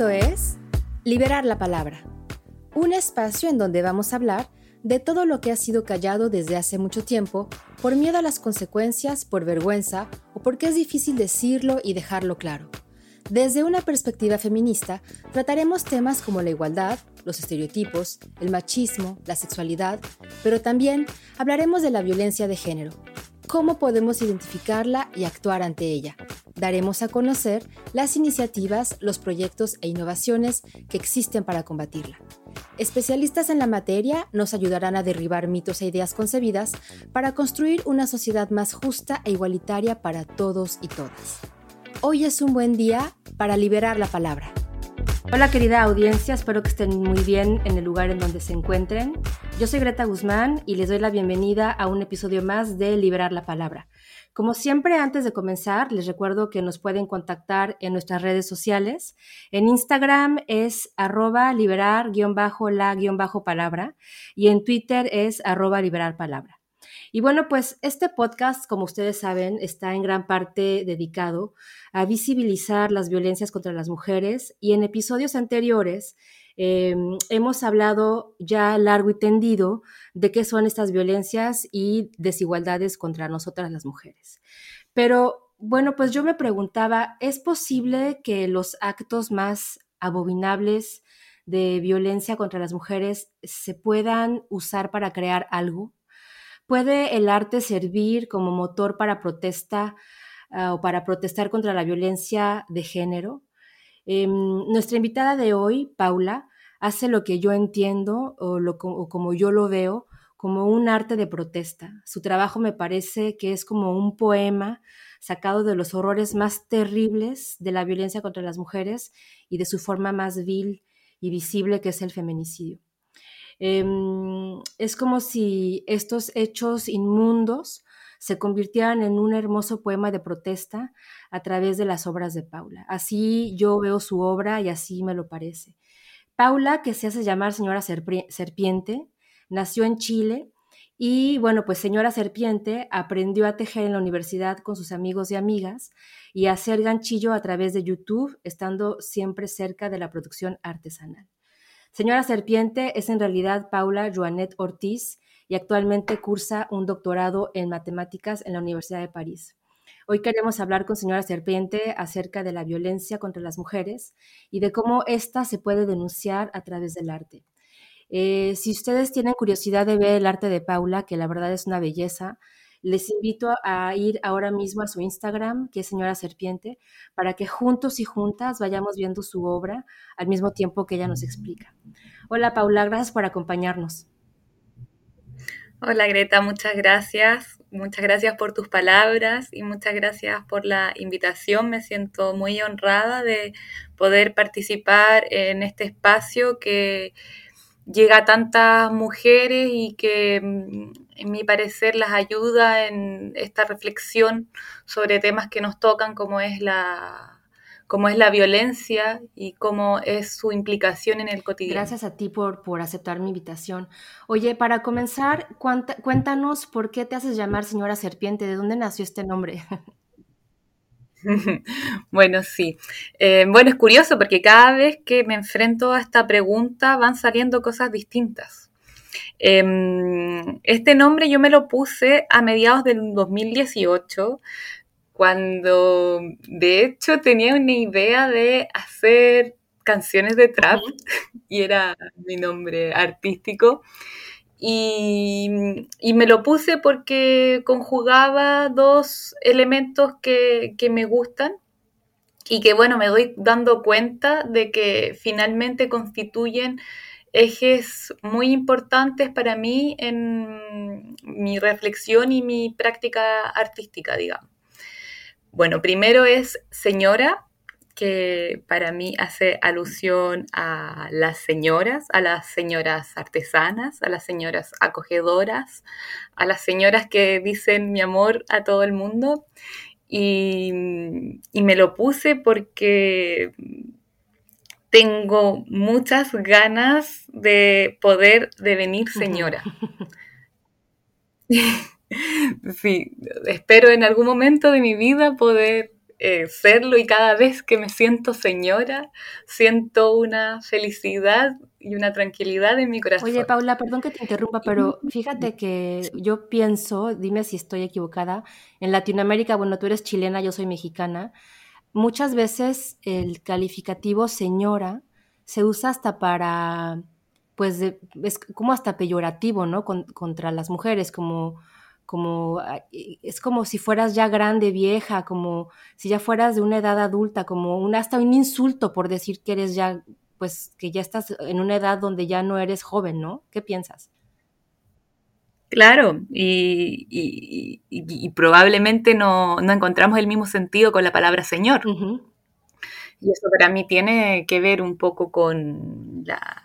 Esto es Liberar la Palabra, un espacio en donde vamos a hablar de todo lo que ha sido callado desde hace mucho tiempo por miedo a las consecuencias, por vergüenza o porque es difícil decirlo y dejarlo claro. Desde una perspectiva feminista, trataremos temas como la igualdad, los estereotipos, el machismo, la sexualidad, pero también hablaremos de la violencia de género, cómo podemos identificarla y actuar ante ella. Daremos a conocer las iniciativas, los proyectos e innovaciones que existen para combatirla. Especialistas en la materia nos ayudarán a derribar mitos e ideas concebidas para construir una sociedad más justa e igualitaria para todos y todas. Hoy es un buen día para liberar la palabra. Hola querida audiencia, espero que estén muy bien en el lugar en donde se encuentren. Yo soy Greta Guzmán y les doy la bienvenida a un episodio más de Liberar la Palabra. Como siempre, antes de comenzar, les recuerdo que nos pueden contactar en nuestras redes sociales. En Instagram es arroba liberar-la-palabra y en Twitter es arroba liberar palabra. Y bueno, pues este podcast, como ustedes saben, está en gran parte dedicado a visibilizar las violencias contra las mujeres y en episodios anteriores em, hemos hablado ya largo y tendido de qué son estas violencias y desigualdades contra nosotras las mujeres. Pero bueno, pues yo me preguntaba, ¿es posible que los actos más abominables de violencia contra las mujeres se puedan usar para crear algo? ¿Puede el arte servir como motor para protesta ah, o para protestar contra la violencia de género? Em, nuestra invitada de hoy, Paula, hace lo que yo entiendo o, lo, o como yo lo veo como un arte de protesta. Su trabajo me parece que es como un poema sacado de los horrores más terribles de la violencia contra las mujeres y de su forma más vil y visible que es el feminicidio. Em, es como si estos hechos inmundos se convirtieran en un hermoso poema de protesta a través de las obras de Paula. Así yo veo su obra y así me lo parece. Paula, que se hace llamar señora Serpiente, nació en Chile y bueno, pues señora Serpiente aprendió a tejer en la universidad con sus amigos y amigas y a hacer ganchillo a través de YouTube, estando siempre cerca de la producción artesanal. Señora Serpiente es en realidad Paula Joanet Ortiz y actualmente cursa un doctorado en matemáticas en la Universidad de París. Hoy queremos hablar con señora Serpiente acerca de la violencia contra las mujeres y de cómo ésta se puede denunciar a través del arte. Eh, si ustedes tienen curiosidad de ver el arte de Paula, que la verdad es una belleza, les invito a ir ahora mismo a su Instagram, que es Señora Serpiente, para que juntos y juntas vayamos viendo su obra al mismo tiempo que ella nos explica. Hola Paula, gracias por acompañarnos. Hola Greta, muchas gracias. Muchas gracias por tus palabras y muchas gracias por la invitación. Me siento muy honrada de poder participar en este espacio que llega a tantas mujeres y que mm, en mi parecer las ayuda en esta reflexión sobre temas que nos tocan como es la cómo es la violencia y cómo es su implicación en el cotidiano. Gracias a ti por, por aceptar mi invitación. Oye, para comenzar, cuéntanos por qué te haces llamar señora serpiente, ¿de dónde nació este nombre? Bueno, sí. Eh, bueno, es curioso porque cada vez que me enfrento a esta pregunta van saliendo cosas distintas. Em, este nombre yo me lo puse a mediados del 2018, cuando de hecho tenía una idea de hacer canciones de trap y era mi nombre artístico. Y, me lo puse porque conjugaba dos elementos que, me gustan y que, bueno, me doy dando cuenta de que finalmente constituyen ejes muy importantes para mí en mi reflexión y mi práctica artística, digamos. Bueno, primero es señora, que para mí hace alusión a las señoras, a las señoras artesanas, a las señoras acogedoras, a las señoras que dicen mi amor a todo el mundo. Y, me lo puse porque tengo muchas ganas de poder devenir señora. sí, espero en algún momento de mi vida poder eh, serlo y cada vez que me siento señora, siento una felicidad y una tranquilidad en mi corazón. Oye, Paula, perdón que te interrumpa, pero fíjate que yo pienso, dime si estoy equivocada, en Latinoamérica, bueno, tú eres chilena, yo soy mexicana, muchas veces el calificativo señora se usa hasta para, pues, es como hasta peyorativo, ¿no? contra las mujeres, como como es como si fueras ya grande, vieja, como si ya fueras de una edad adulta, como un hasta un insulto por decir que eres ya, pues que ya estás en una edad donde ya no eres joven, ¿no? ¿Qué piensas? Claro, y, probablemente no, encontramos el mismo sentido con la palabra Señor. Y eso para mí tiene que ver un poco con la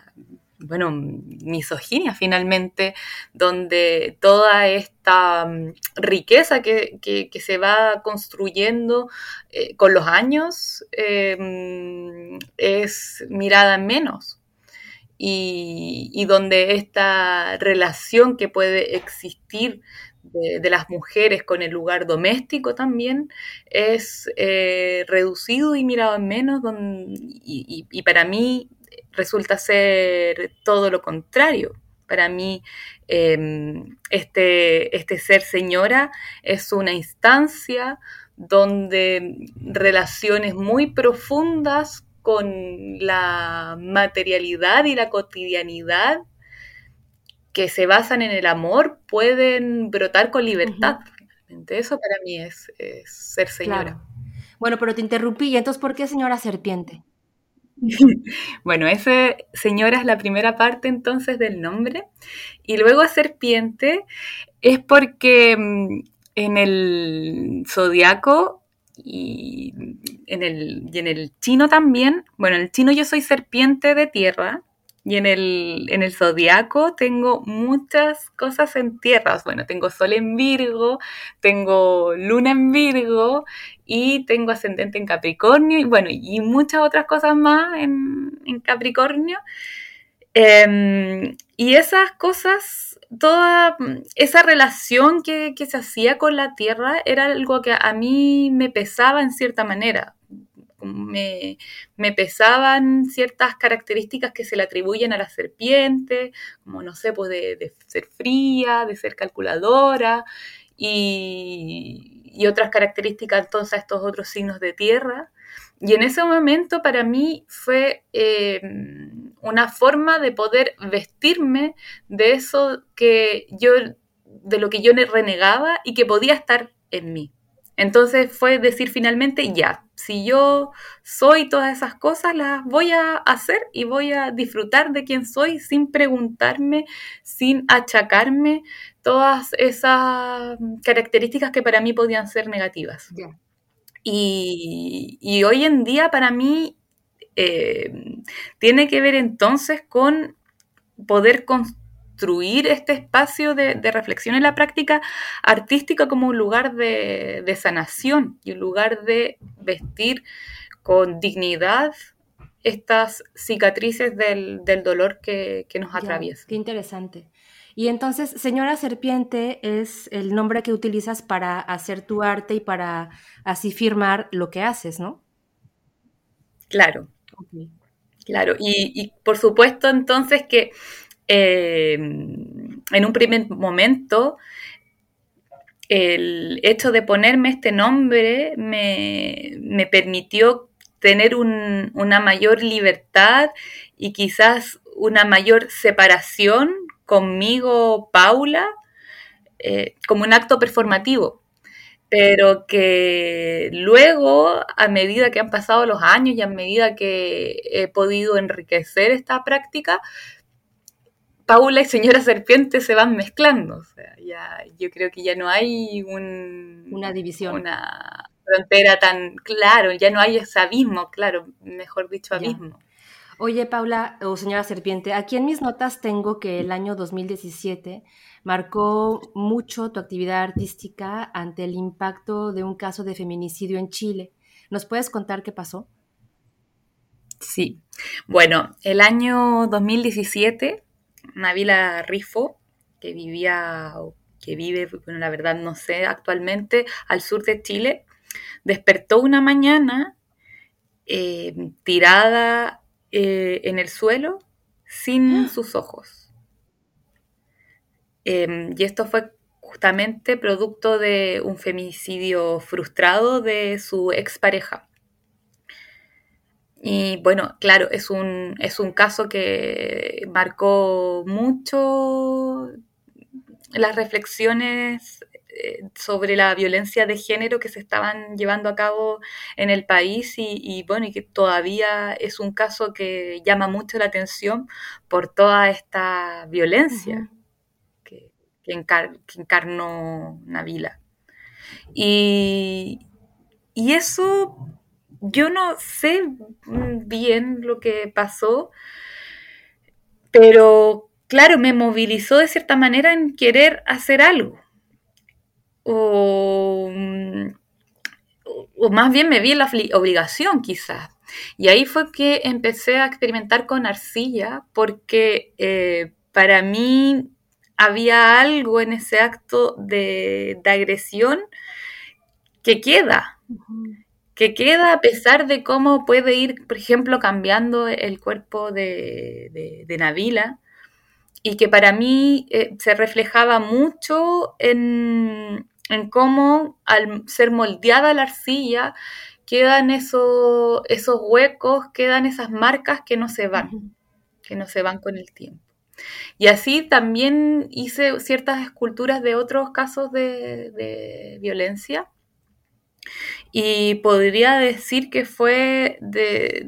bueno, misoginia finalmente, donde toda esta mm, riqueza que, se va construyendo eh, con los años em, es mirada en menos. Y, donde esta relación que puede existir de, las mujeres con el lugar doméstico también es eh, reducido y mirado en menos, y para mí resulta ser todo lo contrario. Para mí, em, este, este ser señora es una instancia donde relaciones muy profundas con la materialidad y la cotidianidad que se basan en el amor pueden brotar con libertad. Eso para mí es, ser señora. Bueno, pero te interrumpí. ¿Y entonces por qué señora serpiente? Bueno, ese señora es la primera parte entonces del nombre. Y luego serpiente es porque mm, en el zodiaco y en el, y en el chino también, bueno, en el chino yo soy serpiente de tierra y en el, en el zodiaco tengo muchas cosas en tierras. Bueno, tengo sol en Virgo, tengo luna en Virgo y tengo ascendente en Capricornio y bueno, y muchas otras cosas más en, Capricornio. Em, y esas cosas, toda esa relación que, que, se hacía con la tierra era algo que a mí me pesaba en cierta manera me, pesaban ciertas características que se le atribuyen a la serpiente, como no sé, pues de, ser fría, de ser calculadora y, otras características entonces a estos otros signos de tierra. Y en ese momento para mí fue eh, una forma de poder vestirme de eso que yo, de lo que yo renegaba y que podía estar en mí. Entonces fue decir finalmente, ya, si yo soy todas esas cosas, las voy a hacer y voy a disfrutar de quién soy sin preguntarme, sin achacarme todas esas características que para mí podían ser negativas. Y, hoy en día para mí eh, tiene que ver entonces con poder construir construir este espacio de, reflexión en la práctica artística como un lugar de, sanación y un lugar de vestir con dignidad estas cicatrices del, dolor que, nos atraviesa. Qué interesante. Y entonces, señora serpiente es el nombre que utilizas para hacer tu arte y para así firmar lo que haces, ¿no? Claro. Claro. y, por supuesto, entonces que eh, en un primer momento, el hecho de ponerme este nombre me, permitió tener una mayor libertad y quizás una mayor separación conmigo, Paula, eh, como un acto performativo. Pero que luego, a medida que han pasado los años y a medida que he podido enriquecer esta práctica, Paula y Señora Serpiente se van mezclando. O sea, ya, yo creo que ya no hay una división. Una frontera tan claro, ya no hay ese abismo, claro, mejor dicho, abismo. Oye, Paula o señora Serpiente, aquí en mis notas tengo que el año 2017 marcó mucho tu actividad artística ante el impacto de un caso de feminicidio en Chile. ¿Nos puedes contar qué pasó? Sí. Bueno, el año 2017 Navila Rifo, que vivía, que vive, bueno, la verdad no sé, actualmente al sur de Chile, despertó una mañana eh, tirada eh, en el suelo sin sus ojos. Em, y esto fue justamente producto de un femicidio frustrado de su expareja. Y bueno, claro, es un, es un caso que marcó mucho las reflexiones eh, sobre la violencia de género que se estaban llevando a cabo en el país y, bueno, y que todavía es un caso que llama mucho la atención por toda esta violencia que, encarnó Navila. Y, y eso yo no sé bien lo que pasó, pero claro, me movilizó de cierta manera en querer hacer algo. O, más bien me vi la obligación quizás. Y ahí fue que empecé a experimentar con arcilla porque eh, para mí había algo en ese acto de, agresión que queda que queda a pesar de cómo puede ir, por ejemplo, cambiando el cuerpo de, de, Navila, y que para mí eh, se reflejaba mucho en, cómo al ser moldeada la arcilla, quedan esos, esos huecos, quedan esas marcas que no se van, que no se van con el tiempo. Y así también hice ciertas esculturas de otros casos de, de violencia y podría decir que fue de,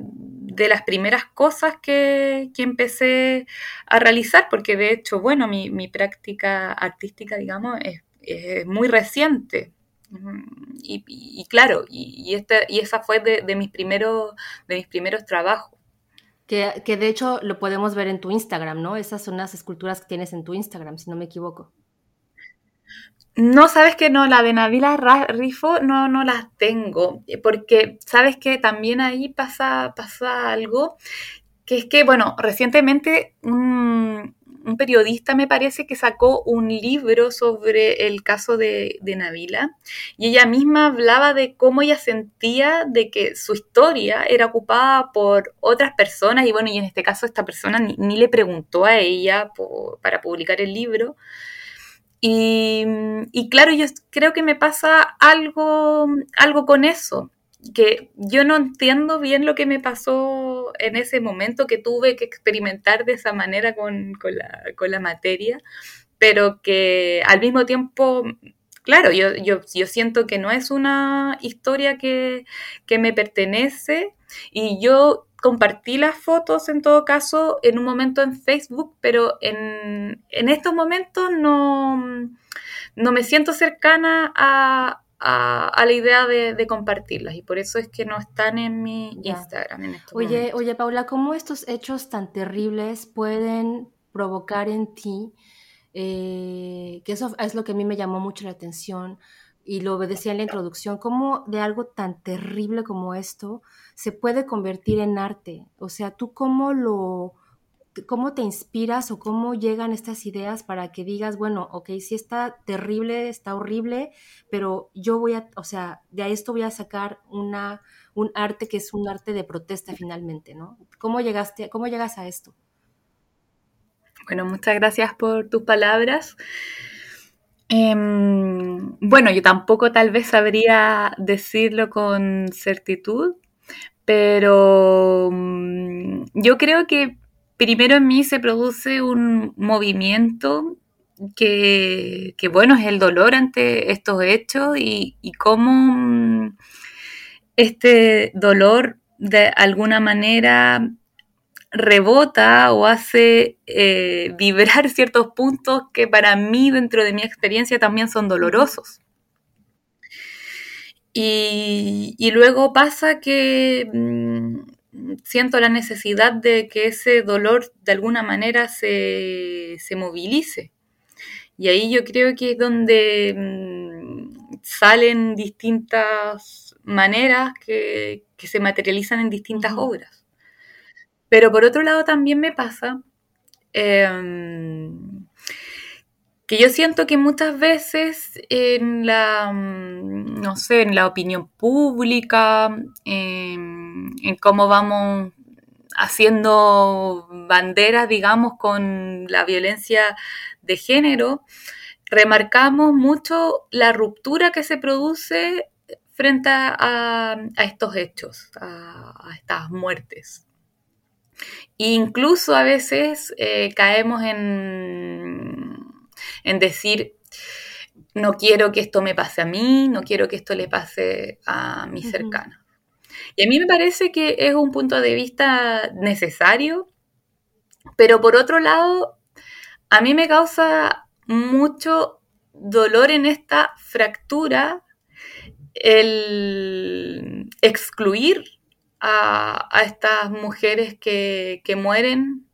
las primeras cosas que, empecé a realizar, porque de hecho, bueno, mi, práctica artística, digamos, es, muy reciente. Y, claro, y, este, y esa fue de, mis primeros, de mis primeros trabajos. Que, de hecho lo podemos ver en tu Instagram, ¿no? Esas son las esculturas que tienes en tu Instagram, si no me equivoco. No, sabes que no, la de Navila Rifo no, no las tengo, porque sabes que también ahí pasa, pasa algo, que es que, bueno, recientemente un, periodista me parece que sacó un libro sobre el caso de, Navila y ella misma hablaba de cómo ella sentía de que su historia era ocupada por otras personas y bueno, y en este caso esta persona ni, le preguntó a ella para publicar el libro. Y, claro, yo creo que me pasa algo, algo con eso, que yo no entiendo bien lo que me pasó en ese momento que tuve que experimentar de esa manera con, la, materia, pero que al mismo tiempo, claro, yo, yo, yo siento que no es una historia que, que me pertenece y yo compartí las fotos en todo caso en un momento en Facebook, pero en, estos momentos no, no, me siento cercana a, la idea de, compartirlas y por eso es que no están en mi Instagram. En estos oye, oye, Paula, ¿cómo estos hechos tan terribles pueden provocar en ti, eh, que eso es lo que a mí me llamó mucho la atención, y lo decía en la introducción, cómo de algo tan terrible como esto se puede convertir en arte. O sea, tú cómo lo, cómo te inspiras o cómo llegan estas ideas para que digas, bueno, ok, sí está terrible, está horrible, pero yo voy a, o sea, de esto voy a sacar una, un arte que es un arte de protesta finalmente, ¿no? ¿Cómo llegaste, cómo llegas a esto? Bueno, muchas gracias por tus palabras. Em, bueno, yo tampoco tal vez sabría decirlo con certitud, pero mm, yo creo que primero en mí se produce un movimiento que, bueno, es el dolor ante estos hechos y, cómo mm, este dolor de alguna manera rebota o hace eh, vibrar ciertos puntos que para mí dentro de mi experiencia también son dolorosos. Y, luego pasa que mm, siento la necesidad de que ese dolor de alguna manera se, movilice. Y ahí yo creo que es donde mm, salen distintas maneras que, se materializan en distintas obras. Pero por otro lado también me pasa em, que yo siento que muchas veces en la, mm, no sé, en la opinión pública, en, cómo vamos haciendo banderas, digamos, con la violencia de género, remarcamos mucho la ruptura que se produce frente a, estos hechos, a, estas muertes. incluso a veces eh, caemos en, en decir, no quiero que esto me pase a mí, no quiero que esto le pase a mi cercana. Y a mí me parece que es un punto de vista necesario, pero por otro lado, a mí me causa mucho dolor en esta fractura el excluir a, estas mujeres que, mueren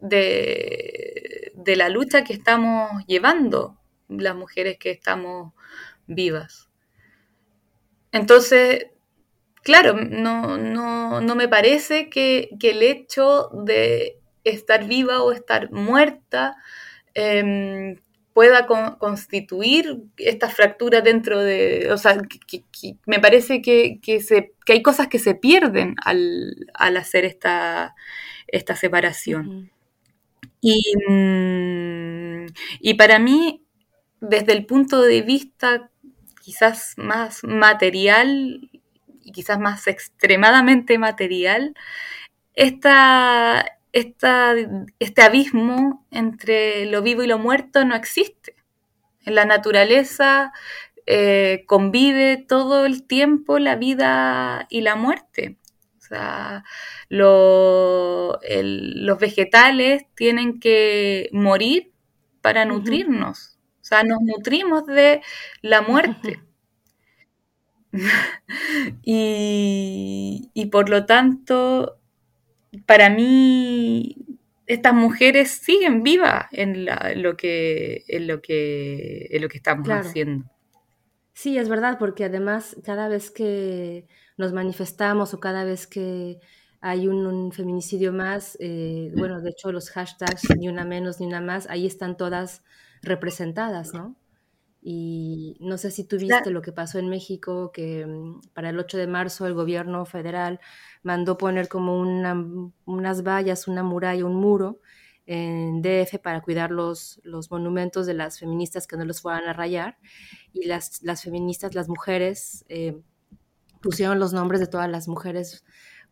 de, de la lucha que estamos llevando las mujeres que estamos vivas. Entonces, claro, no, no, me parece que, el hecho de estar viva o estar muerta em, pueda constituir esta fractura dentro de, o sea, me parece que, se, hay cosas que se pierden al, hacer esta, esta separación. Y, mm, y para mí desde el punto de vista quizás más material y quizás más extremadamente material, esta, este abismo entre lo vivo y lo muerto no existe. En la naturaleza eh, convive todo el tiempo la vida y la muerte. O sea, los vegetales tienen que morir para nutrirnos. O sea, nos nutrimos de la muerte. y, por lo tanto, para mí, estas mujeres siguen vivas en, lo, que, en, lo, que, en lo que estamos haciendo. Sí, es verdad, porque además cada vez que nos manifestamos o cada vez que hay un, feminicidio más, eh, bueno, de hecho los hashtags ni una menos ni una más, ahí están todas representadas, ¿no? Y no sé si tú viste lo que pasó en México, que mm, para el 8 de marzo el gobierno federal mandó poner como unas vallas, una muralla, un muro en DF para cuidar los, los monumentos de las feministas que no los fueran a rayar. Y las, las feministas, las mujeres, eh, pusieron los nombres de todas las mujeres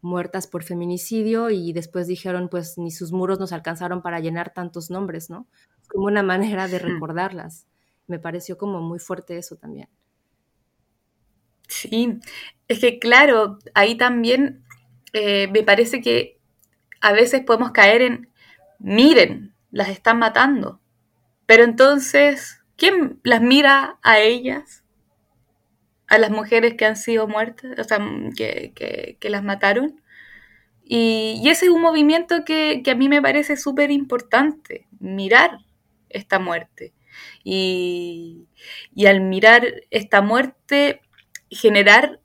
muertas por feminicidio y después dijeron, pues ni sus muros nos alcanzaron para llenar tantos nombres, ¿no? como una manera de recordarlas. Me pareció como muy fuerte eso también. Sí, es que claro, ahí también eh, me parece que a veces podemos caer en, miren, las están matando, pero entonces, ¿quién las mira a ellas? A las mujeres que han sido muertas, o sea, que, las mataron. Y, ese es un movimiento que, que a mí me parece súper importante, mirar esta muerte. Y, al mirar esta muerte, generar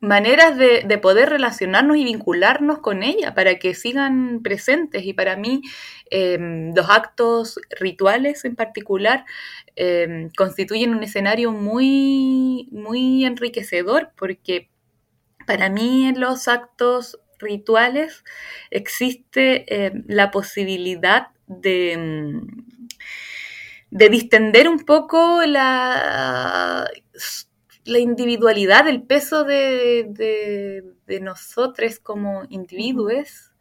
maneras de, poder relacionarnos y vincularnos con ella para que sigan presentes. Y para mí, em, los actos rituales en particular em, constituyen un escenario muy, muy enriquecedor porque para mí en los actos rituales existe em, la posibilidad de, de distender un poco la, la individualidad, el peso de, de, nosotros como individuos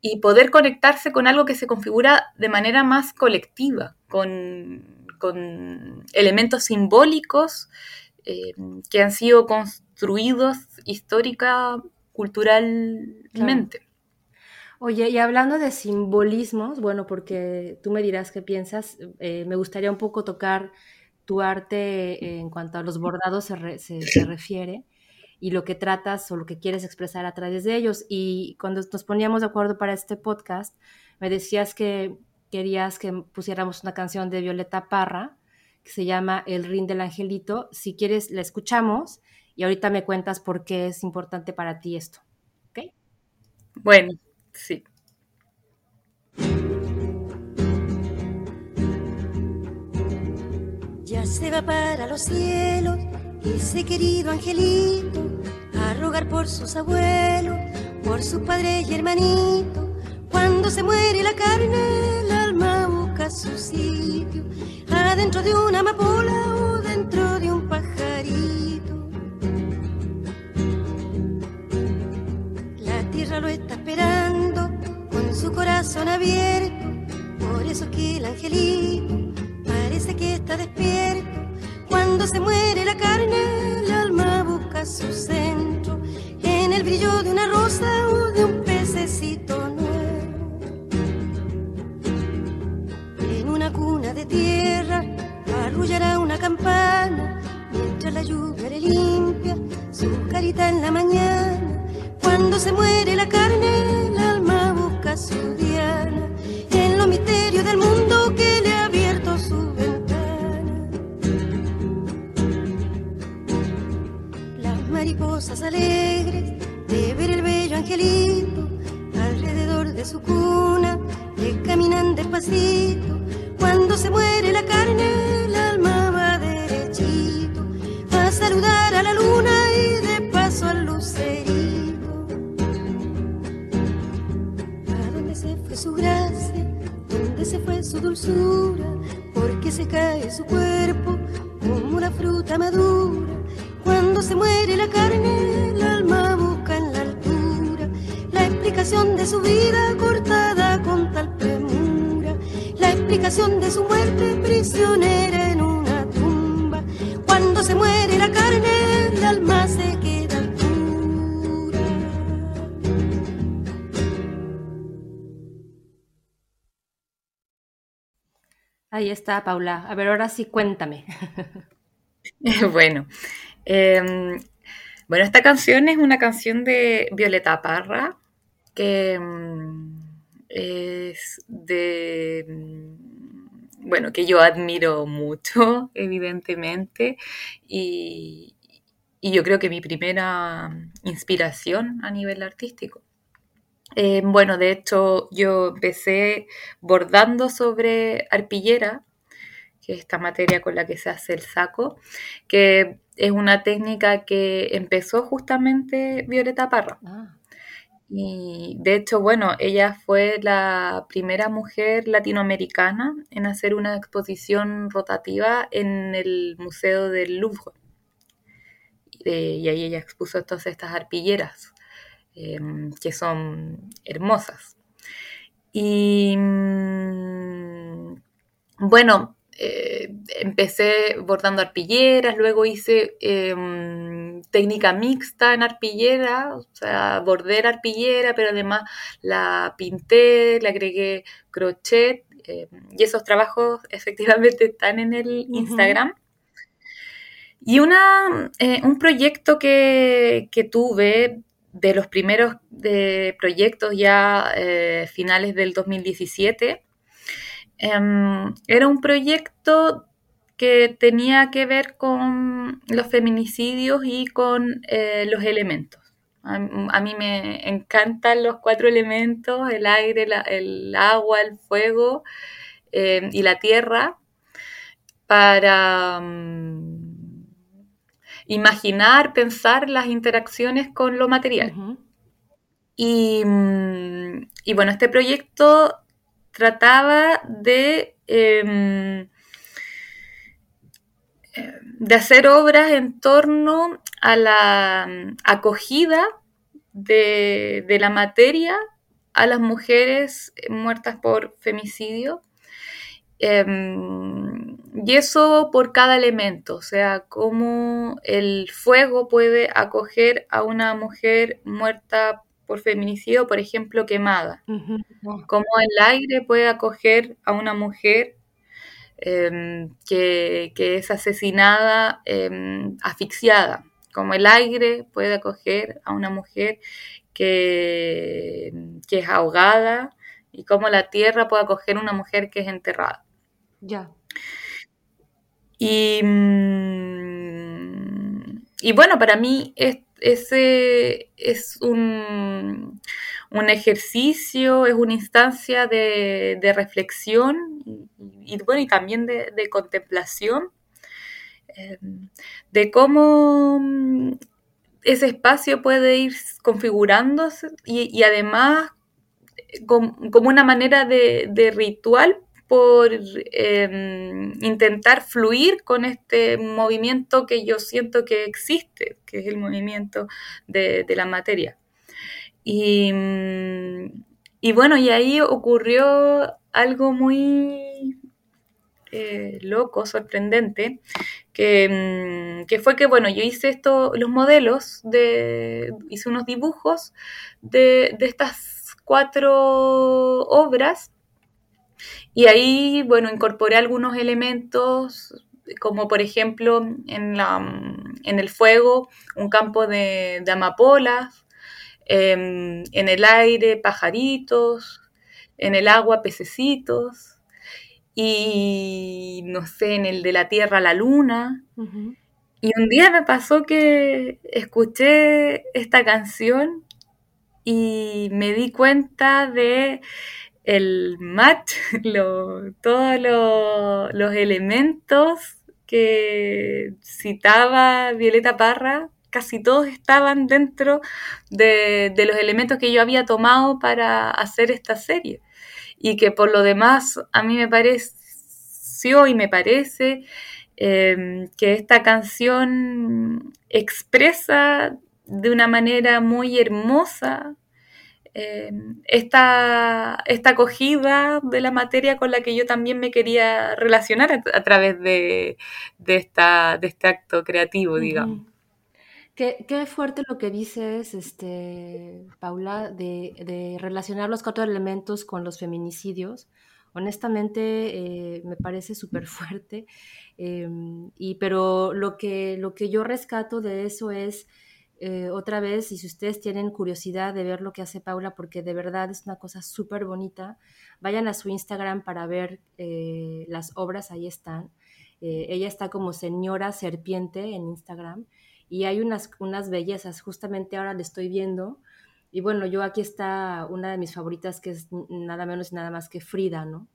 y poder conectarse con algo que se configura de manera más colectiva, con, elementos simbólicos eh, que han sido construidos histórica, culturalmente. Oye, y hablando de simbolismos, bueno, porque tú me dirás qué piensas, eh, me gustaría un poco tocar tu arte en cuanto a los bordados se, se, refiere y lo que tratas o lo que quieres expresar a través de ellos. Y cuando nos poníamos de acuerdo para este podcast, me decías que querías que pusiéramos una canción de Violeta Parra que se llama El Rin del Angelito. Si quieres, la escuchamos y ahorita me cuentas por qué es importante para ti esto. ¿Ok? Bueno, Sí. Se va para los cielos ese querido angelito a rogar por sus abuelos, por sus padres y hermanitos. Cuando se muere la carne, el alma busca su sitio, adentro de una amapola o dentro de un pajarito. La tierra lo está esperando con su corazón abierto, por eso que el angelito que está despierto. Cuando se muere la carne, el alma busca su centro en el brillo de una rosa o de un pececito nuevo. En una cuna de tierra arrullará una campana mientras la lluvia le limpia su carita en la mañana. Cuando se muere la carne, el alma busca su diana Mariposas alegres de ver el bello angelito alrededor de su cuna le caminan despacito. Cuando se muere la carne, el alma va derechito a saludar a la luna y de paso al lucerito. ¿A dónde se fue su gracia? ¿Dónde se fue su dulzura? Porque se cae su cuerpo como una fruta madura. Cuando se muere la carne, el alma busca en la altura la explicación de su vida cortada con tal premura, la explicación de su muerte prisionera en una tumba. Cuando se muere la carne, el alma se queda pura. Ahí está, Paula. A ver, ahora sí, cuéntame. bueno, eh, bueno, esta canción es una canción de Violeta Parra, que mm, es de, mm, bueno, que yo admiro mucho, evidentemente, y, y yo creo que mi primera inspiración a nivel artístico. Eh, bueno, de hecho, yo empecé bordando sobre arpillera, que es esta materia con la que se hace el saco, que es una técnica que empezó justamente Violeta Parra. Ah, Y de hecho, bueno, ella fue la primera mujer latinoamericana en hacer una exposición rotativa en el Museo del Louvre. Eh, y ahí ella expuso entonces estas arpilleras, eh, que son hermosas. Y mm, bueno, eh, empecé bordando arpilleras, luego hice em, técnica mixta en arpillera, o sea, bordé la arpillera, pero además la pinté, le agregué crochet, eh, y esos trabajos efectivamente están en el. Instagram. Y una, eh, un proyecto que, que tuve de los primeros de proyectos ya eh, finales del 2017, em, era un proyecto que tenía que ver con los feminicidios y con eh, los elementos. A, a mí me encantan los cuatro elementos, el aire, la- el agua, el fuego eh, y la tierra, para mm, imaginar, pensar las interacciones con lo material. Y, mm, y bueno, este proyecto trataba de, em, de hacer obras en torno a la mm, acogida de, de la materia a las mujeres muertas por femicidio. Em, y eso por cada elemento, o sea, cómo el fuego puede acoger a una mujer muerta por feminicidio, por ejemplo, quemada. Ah, Cómo el aire puede acoger a una mujer em, que, que es asesinada em, asfixiada. Como el aire puede acoger a una mujer que, que es ahogada y cómo la tierra puede acoger a una mujer que es enterrada. Ya. Y, mm, y bueno, para mí es, ese es un, un ejercicio, es una instancia de, de reflexión y, y bueno, y también de, de contemplación em, de cómo mm, ese espacio puede ir configurándose y, además como, una manera de, ritual por em, intentar fluir con este movimiento que yo siento que existe, que es el movimiento de, la materia. Y, y, bueno, y ahí ocurrió algo muy eh, loco, sorprendente, que, mm, que, fue que, bueno, yo hice esto, los modelos, de, hice unos dibujos de, de estas cuatro obras y ahí, bueno, incorporé algunos elementos como por ejemplo en, la, en el fuego un campo de, amapolas, em, en el aire pajaritos, en el agua pececitos, y no sé, en el de la Tierra la Luna. Y un día me pasó que escuché esta canción y me di cuenta de el match, todos los elementos que citaba Violeta Parra, casi todos estaban dentro de, de los elementos que yo había tomado para hacer esta serie. Y que por lo demás a mí me pareció y me parece em, que esta canción expresa de una manera muy hermosa em, esta, esta, acogida de la materia con la que yo también me quería relacionar a, través de, esta, de este acto creativo, digamos. Qué, fuerte lo que dices, este, Paula, de, relacionar los cuatro elementos con los feminicidios. Honestamente, eh, me parece súper fuerte. Em, y, pero lo que, lo que yo rescato de eso es, eh, otra vez, y si ustedes tienen curiosidad de ver lo que hace Paula, porque de verdad es una cosa súper bonita, vayan a su Instagram para ver eh, las obras, ahí están. ella está como señora serpiente en Instagram y hay unas, unas bellezas, justamente ahora le estoy viendo. Y bueno, yo aquí está una de mis favoritas, que es nada menos y nada más que Frida, ¿no?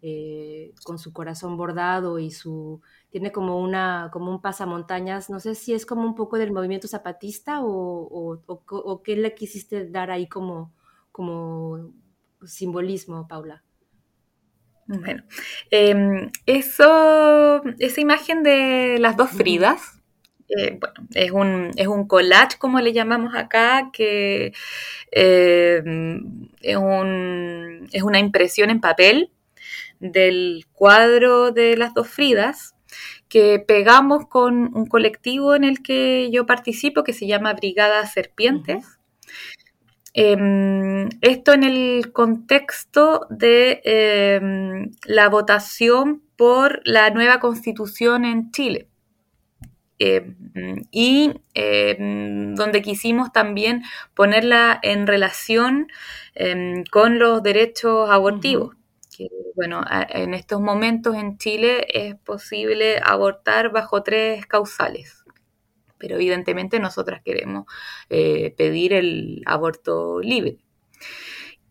Eh, con su corazón bordado y su tiene como una como un pasamontañas. No sé si es como un poco del movimiento zapatista o, o, qué le quisiste dar ahí como como simbolismo Paula. Bueno em, eso esa imagen de las dos Fridas eh, bueno, es un, es un collage, como le llamamos acá, que eh, es, un, es una impresión en papel del cuadro de las dos Fridas que pegamos con un colectivo en el que yo participo que se llama Brigada Serpientes. Em, esto en el contexto de em, la votación por la nueva constitución en Chile. Eh, y donde quisimos también ponerla en relación em, con los derechos abortivos. Que, bueno, en estos momentos en Chile es posible abortar bajo tres causales, pero evidentemente nosotras queremos eh, pedir el aborto libre.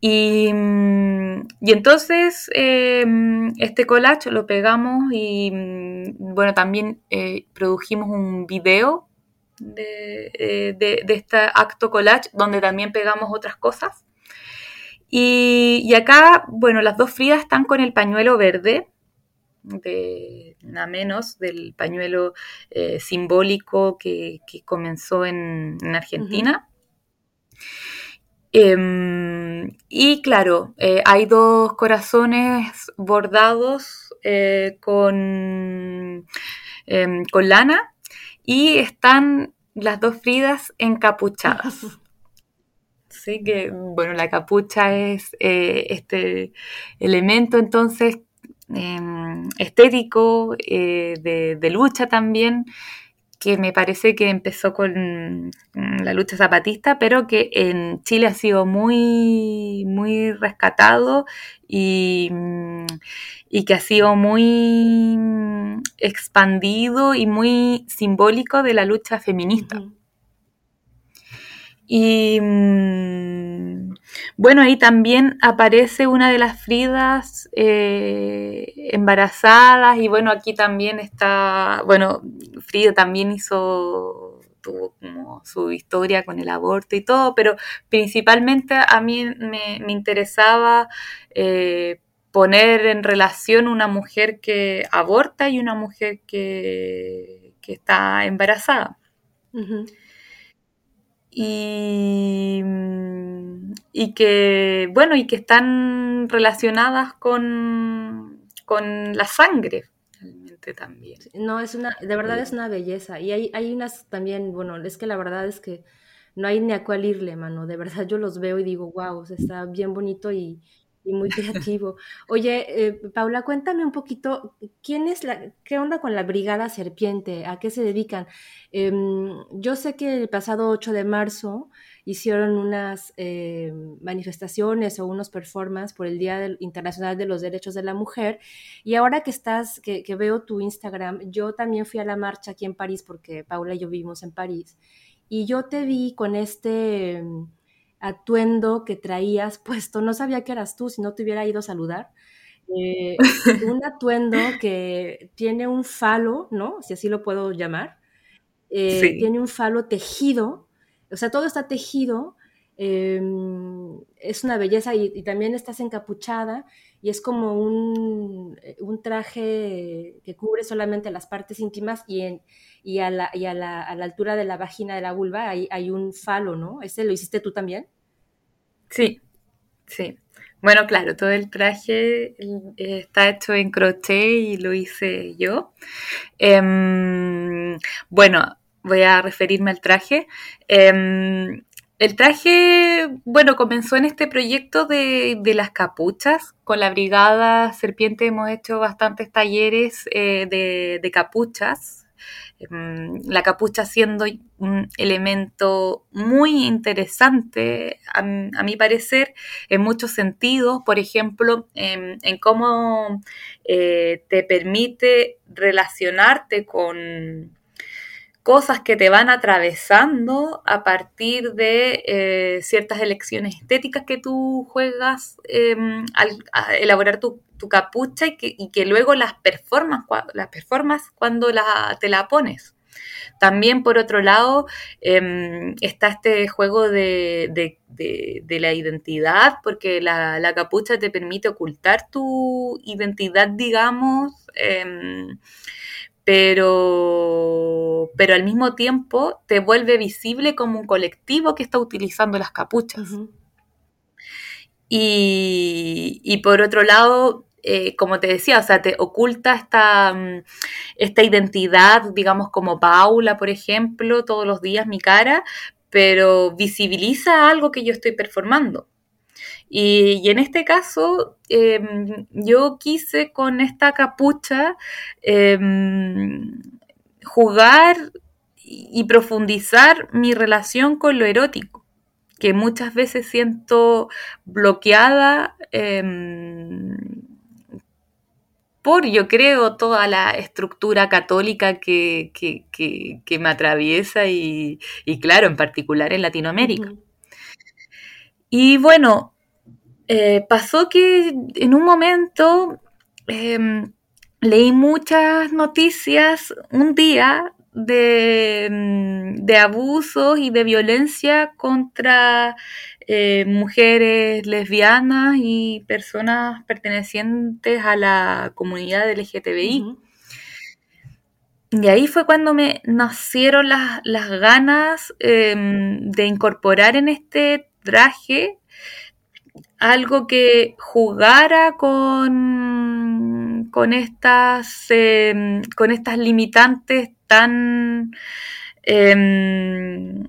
Y, mm, entonces em, este collage lo pegamos y mm, bueno, también eh, produjimos un video eh, de, este acto collage donde también pegamos otras cosas. Y, y, acá, bueno, las dos Fridas están con el pañuelo verde, de nada menos del pañuelo eh, simbólico que, que, comenzó en, en Argentina. Em, y claro, eh, hay dos corazones bordados eh, con, em, con lana y están las dos Fridas encapuchadas. Así que, bueno, la capucha es eh, este elemento entonces em, estético, de, lucha también, que me parece que empezó con la lucha zapatista, pero que en Chile ha sido muy, muy rescatado y, que ha sido muy expandido y muy simbólico de la lucha feminista. Y mm, bueno, ahí también aparece una de las Fridas eh, embarazadas y bueno, aquí también está, bueno, Frida también hizo, tuvo como su historia con el aborto y todo, pero principalmente a mí me, interesaba eh, poner en relación una mujer que aborta y una mujer que, que está embarazada. Y, y, que, bueno, y que están relacionadas con, con la sangre realmente también. No, es una, de verdad es una belleza. Y hay, hay unas también, bueno, es que la verdad es que no hay ni a cuál irle, mano. De verdad yo los veo y digo, wow, está bien bonito y, y muy creativo. Oye, eh, Paula, cuéntame un poquito, ¿quién es la, qué onda con la Brigada Serpiente? ¿A qué se dedican? Em, yo sé que el pasado 8 de marzo hicieron unas eh, manifestaciones o unos performances por el Día Internacional de los Derechos de la Mujer y ahora que estás, que, que veo tu Instagram, yo también fui a la marcha aquí en París porque Paula y yo vivimos en París y yo te vi con este atuendo que traías puesto, no sabía que eras tú si no te hubiera ido a saludar. Eh, un atuendo que tiene un falo, ¿no? Si así lo puedo llamar. Eh, tiene un falo tejido, o sea, todo está tejido. Em, es una belleza y, también estás encapuchada y es como un, un, traje que cubre solamente las partes íntimas y, en, y, a, la, y a, la, a, la, altura de la vagina de la vulva hay, hay un falo, ¿no? ¿Ese lo hiciste tú también? Sí, sí. Bueno, claro, todo el traje está hecho en crochet y lo hice yo. Em, bueno, voy a referirme al traje. Em, el traje, bueno, comenzó en este proyecto de, las capuchas. Con la Brigada Serpiente hemos hecho bastantes talleres eh, de, capuchas. Em, la capucha siendo un elemento muy interesante, a, mi parecer, en muchos sentidos. Por ejemplo, en, cómo eh, te permite relacionarte con cosas que te van atravesando a partir de eh, ciertas elecciones estéticas que tú juegas em, al elaborar tu, capucha y que, luego las performas, las performas cuando te la pones. También, por otro lado, em, está este juego de, la identidad, porque la, capucha te permite ocultar tu identidad, digamos, em, pero, pero al mismo tiempo te vuelve visible como un colectivo que está utilizando las capuchas. y, por otro lado, eh, como te decía, o sea, te oculta esta, mm, esta identidad, digamos, como Paula, por ejemplo, todos los días mi cara, pero visibiliza algo que yo estoy performando. Y, en este caso, em, yo quise con esta capucha em, jugar y profundizar mi relación con lo erótico, que muchas veces siento bloqueada em, por, yo creo, toda la estructura católica que, me atraviesa y, claro, en particular en Latinoamérica. Y bueno, eh, pasó que en un momento em, leí muchas noticias un día de, de abusos y de violencia contra eh, mujeres lesbianas y personas pertenecientes a la comunidad LGTBI. Y ahí fue cuando me nacieron las, ganas em, de incorporar en este traje algo que jugara con, con, estas, em, con estas limitantes tan... Em,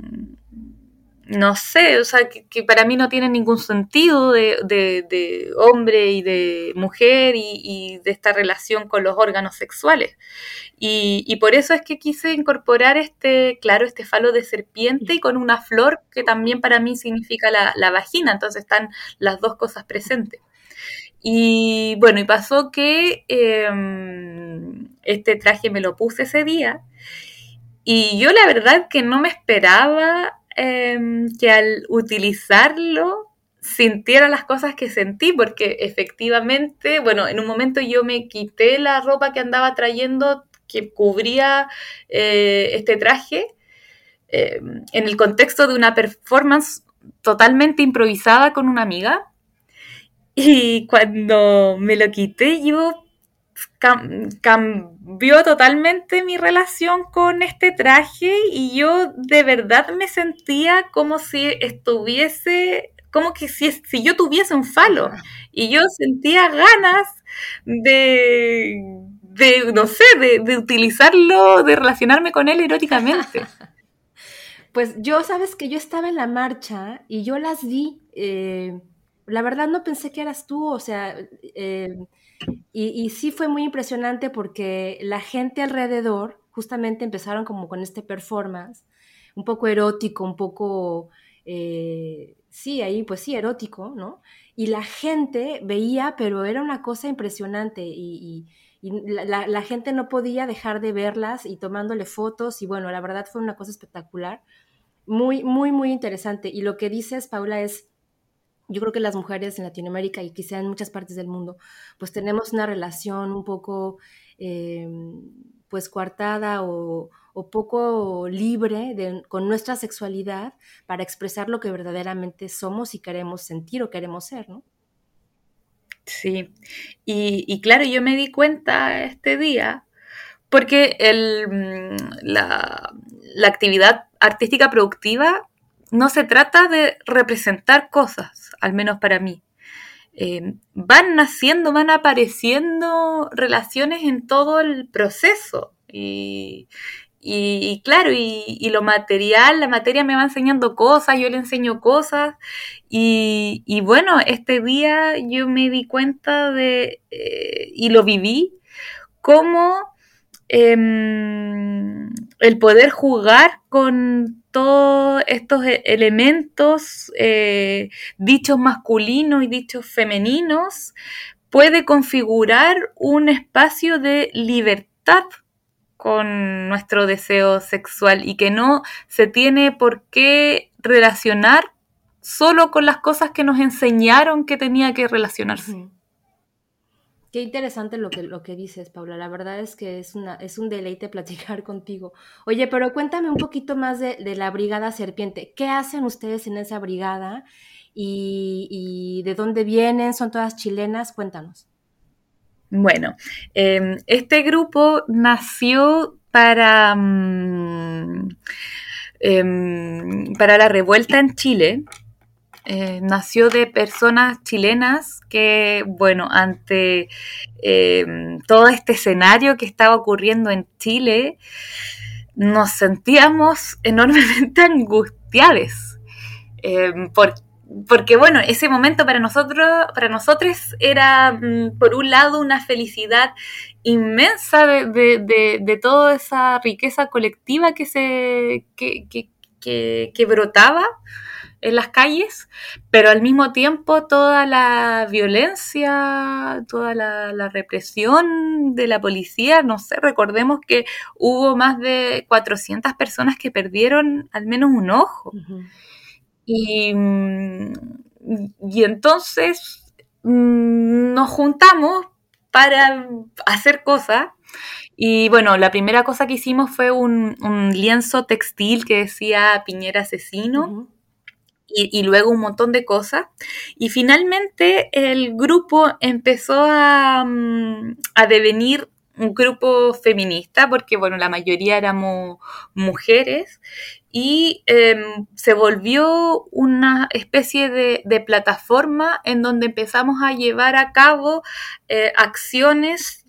no sé, o sea, que, para mí no tiene ningún sentido de, hombre y de mujer y, de esta relación con los órganos sexuales. Y, por eso es que quise incorporar este, claro, este falo de serpiente y con una flor que también para mí significa la, vagina, entonces están las dos cosas presentes. Y bueno, y pasó que em, este traje me lo puse ese día y yo la verdad que no me esperaba em, que al utilizarlo sintiera las cosas que sentí, porque efectivamente, bueno, en un momento yo me quité la ropa que andaba trayendo que cubría eh, este traje em, en el contexto de una performance totalmente improvisada con una amiga. Y cuando me lo quité, yo cambió totalmente mi relación con este traje y yo de verdad me sentía como si estuviese, como que si, si yo tuviese un falo y yo sentía ganas de, de no sé, de, utilizarlo, de relacionarme con él eróticamente. Pues yo, sabes que yo estaba en la marcha y yo las vi. Eh, la verdad no pensé que eras tú, o sea, eh, y, sí fue muy impresionante porque la gente alrededor justamente empezaron como con este performance, un poco erótico, un poco, eh, sí, ahí pues sí, erótico, ¿no? Y la gente veía, pero era una cosa impresionante y, la, la, gente no podía dejar de verlas y tomándole fotos y bueno, la verdad fue una cosa espectacular, muy, muy, muy interesante. Y lo que dices, Paula, es yo creo que las mujeres en Latinoamérica y quizá en muchas partes del mundo, pues tenemos una relación un poco, em, pues coartada o, poco libre con nuestra sexualidad para expresar lo que verdaderamente somos y queremos sentir o queremos ser, ¿no? Sí, y, claro, yo me di cuenta este día porque el, mm, la, la actividad artística productiva no se trata de representar cosas, al menos para mí. Eh, van naciendo, van apareciendo relaciones en todo el proceso. Y, claro, y, lo material, la materia me va enseñando cosas, yo le enseño cosas. Y, bueno, este día yo me di cuenta de, eh, y lo viví, cómo em, el poder jugar con todos estos e-, elementos, eh, dichos masculinos y dichos femeninos, puede configurar un espacio de libertad con nuestro deseo sexual y que no se tiene por qué relacionar solo con las cosas que nos enseñaron que tenía que relacionarse. Qué interesante lo que, lo que dices, Paula. La verdad es que es, una, es un deleite platicar contigo. Oye, pero cuéntame un poquito más de, la Brigada Serpiente. ¿Qué hacen ustedes en esa brigada? ¿Y, de dónde vienen? ¿Son todas chilenas? Cuéntanos. Bueno, em, este grupo nació para, mm, em, para la revuelta en Chile eh, nació de personas chilenas que, bueno, ante eh, todo este escenario que estaba ocurriendo en Chile, nos sentíamos enormemente angustiados. Eh, porque, bueno, ese momento para nosotros, para nosotros era, mm, por un lado, una felicidad inmensa de, toda esa riqueza colectiva que se que brotaba en las calles, pero al mismo tiempo toda la violencia, toda la, represión de la policía, no sé, recordemos que hubo más de 400 personas que perdieron al menos un ojo. y, y, entonces mm, nos juntamos para hacer cosas. Y bueno, la primera cosa que hicimos fue un, lienzo textil que decía Piñera asesino y, luego un montón de cosas. Y finalmente el grupo empezó a, mm, a devenir un grupo feminista, porque bueno, la mayoría éramos mujeres, y em, se volvió una especie de, plataforma en donde empezamos a llevar a cabo eh, acciones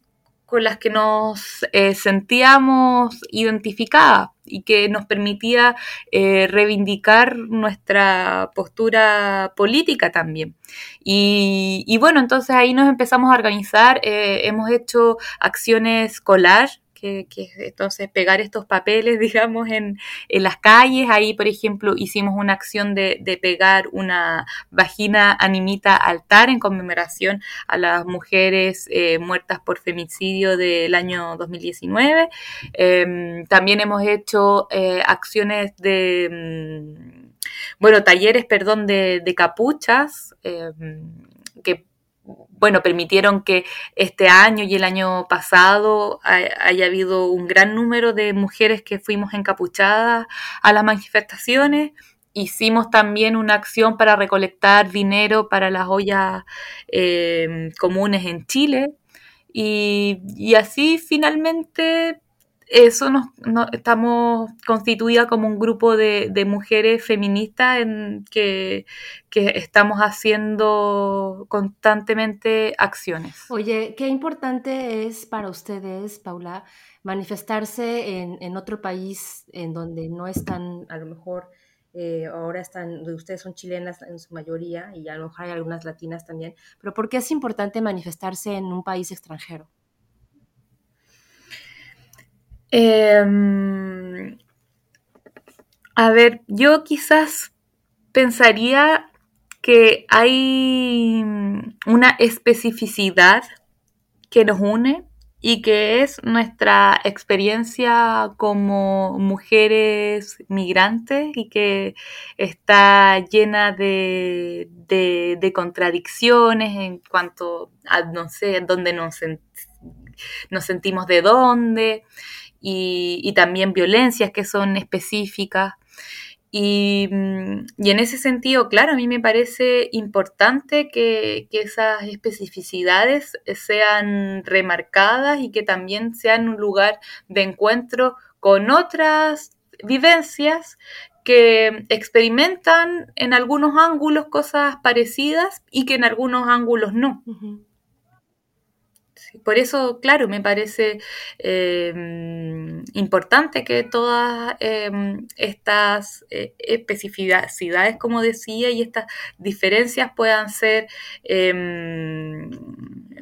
con las que nos eh, sentíamos identificadas y que nos permitía eh, reivindicar nuestra postura política también. Y, bueno, entonces ahí nos empezamos a organizar, eh, hemos hecho acciones collage que, que, entonces pegar estos papeles, digamos, en, en, las calles. Ahí, por ejemplo, hicimos una acción de, pegar una vagina animita altar en conmemoración a las mujeres eh, muertas por femicidio del año 2019. Em, también hemos hecho eh, acciones de... Mm, bueno, talleres, perdón, de, capuchas, em, que bueno, permitieron que este año y el año pasado haya habido un gran número de mujeres que fuimos encapuchadas a las manifestaciones. Hicimos también una acción para recolectar dinero para las ollas em, comunes en Chile. y así finalmente eso nos, estamos constituidas como un grupo de, mujeres feministas en que, estamos haciendo constantemente acciones. Oye, qué importante es para ustedes, Paula, manifestarse en, otro país en donde no están, a lo mejor, eh, ahora están, ustedes son chilenas en su mayoría y a lo mejor hay algunas latinas también, pero ¿por qué es importante manifestarse en un país extranjero? Em, a ver, yo quizás pensaría que hay una especificidad que nos une y que es nuestra experiencia como mujeres migrantes y que está llena de, contradicciones en cuanto a, no sé, dónde nos, nos sentimos de dónde y, también violencias que son específicas. Mm, y, en ese sentido, claro, a mí me parece importante que, esas especificidades sean remarcadas y que también sean un lugar de encuentro con otras vivencias que experimentan en algunos ángulos cosas parecidas y que en algunos ángulos no. Por eso, claro, me parece em, importante que todas em, estas eh, especificidades, como decía, y estas diferencias puedan ser em,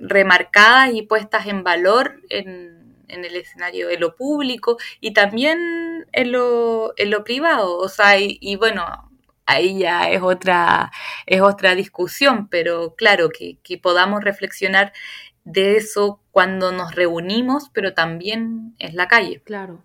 remarcadas y puestas en valor en, el escenario de lo público y también en lo, en lo privado. O sea, y, bueno, ahí ya es otra, es otra discusión, pero claro, que podamos reflexionar de eso cuando nos reunimos, pero también en la calle. Claro.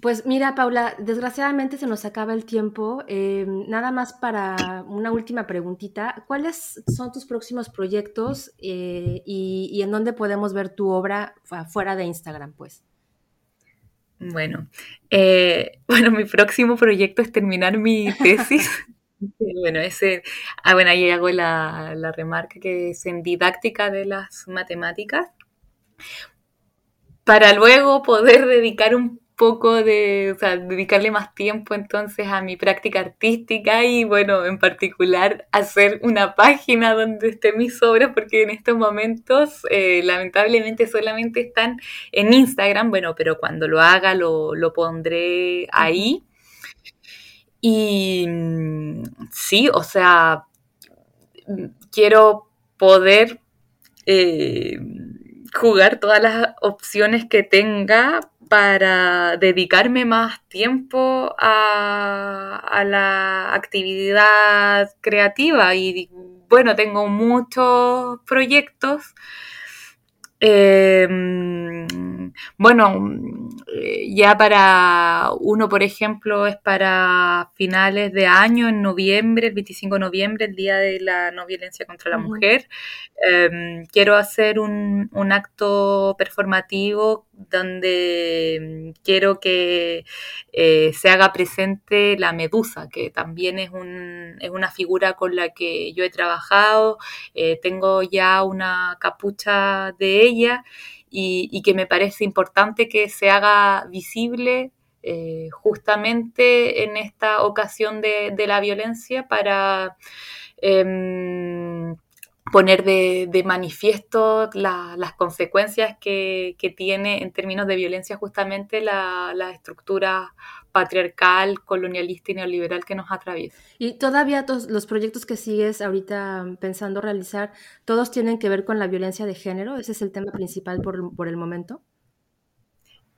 Pues mira, Paula, desgraciadamente se nos acaba el tiempo. Em, nada más para una última preguntita. ¿Cuáles son tus próximos proyectos eh, y, en dónde podemos ver tu obra fuera de Instagram, pues? Bueno, eh, bueno, mi próximo proyecto es terminar mi tesis bueno, ese, ah, bueno, ahí hago la, la remarca que es en didáctica de las matemáticas, para luego poder dedicar un poco de, o sea, dedicarle más tiempo entonces a mi práctica artística y bueno, en particular hacer una página donde estén mis obras porque en estos momentos eh, lamentablemente solamente están en Instagram, bueno, pero cuando lo haga lo, lo pondré ahí. Y mm, sí, o sea, quiero poder eh, jugar todas las opciones que tenga para dedicarme más tiempo a, la actividad creativa. Y bueno, tengo muchos proyectos. Eh, bueno, eh, ya para uno, por ejemplo, es para finales de año, en noviembre, el 25 de noviembre, el Día de la No Violencia contra la Mujer. Em, quiero hacer un, acto performativo donde mm, quiero que eh, se haga presente la medusa, que también es, un, es una figura con la que yo he trabajado. Eh, tengo ya una capucha de ella y, que me parece importante que se haga visible eh, justamente en esta ocasión de, la violencia para em, poner de, manifiesto las consecuencias que, tiene en términos de violencia justamente la, la estructura patriarcal, colonialista y neoliberal que nos atraviesa. Y todavía los proyectos que sigues ahorita pensando realizar, todos tienen que ver con la violencia de género. Ese es el tema principal por, el momento.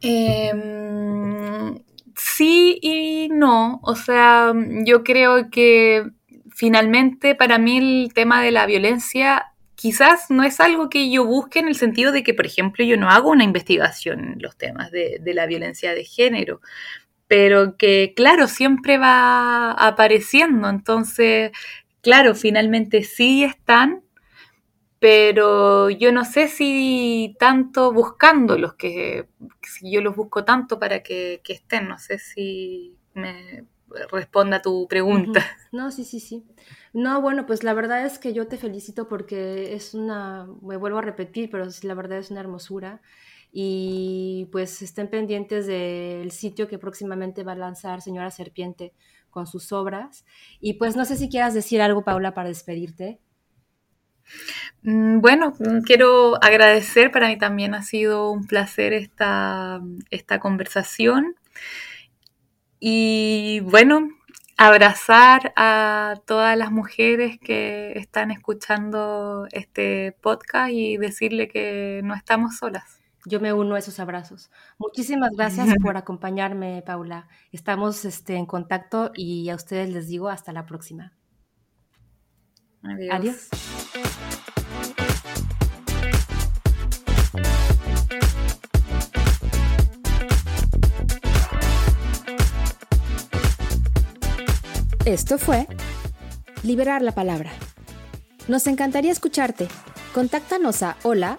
Em, sí y no. O sea, yo creo que finalmente para mí el tema de la violencia quizás no es algo que yo busque en el sentido de que, por ejemplo, yo no hago una investigación en los temas de, la violencia de género pero que claro, siempre va apareciendo. Entonces, claro, finalmente sí están, pero yo no sé si tanto buscándolos, que si yo los busco tanto para que, estén, no sé si me responda a tu pregunta. No, sí, sí, sí. No, bueno, pues la verdad es que yo te felicito porque es una, me vuelvo a repetir, pero la verdad es una hermosura. Y pues estén pendientes del sitio que próximamente va a lanzar Señora Serpiente con sus obras. Y pues no sé si quieras decir algo, Paula, para despedirte. Mm, bueno, mm, quiero agradecer, para mí también ha sido un placer esta, esta conversación. Y bueno, abrazar a todas las mujeres que están escuchando este podcast y decirle que no estamos solas. Yo me uno a esos abrazos. Muchísimas gracias por acompañarme, Paula. Estamos este, en contacto y a ustedes les digo hasta la próxima. Adiós. Adiós. Esto fue Liberar la Palabra. Nos encantaría escucharte. Contáctanos a hola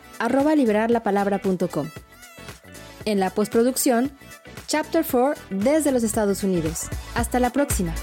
En la postproducción, Chapter 4 desde los Estados Unidos. Hasta la próxima.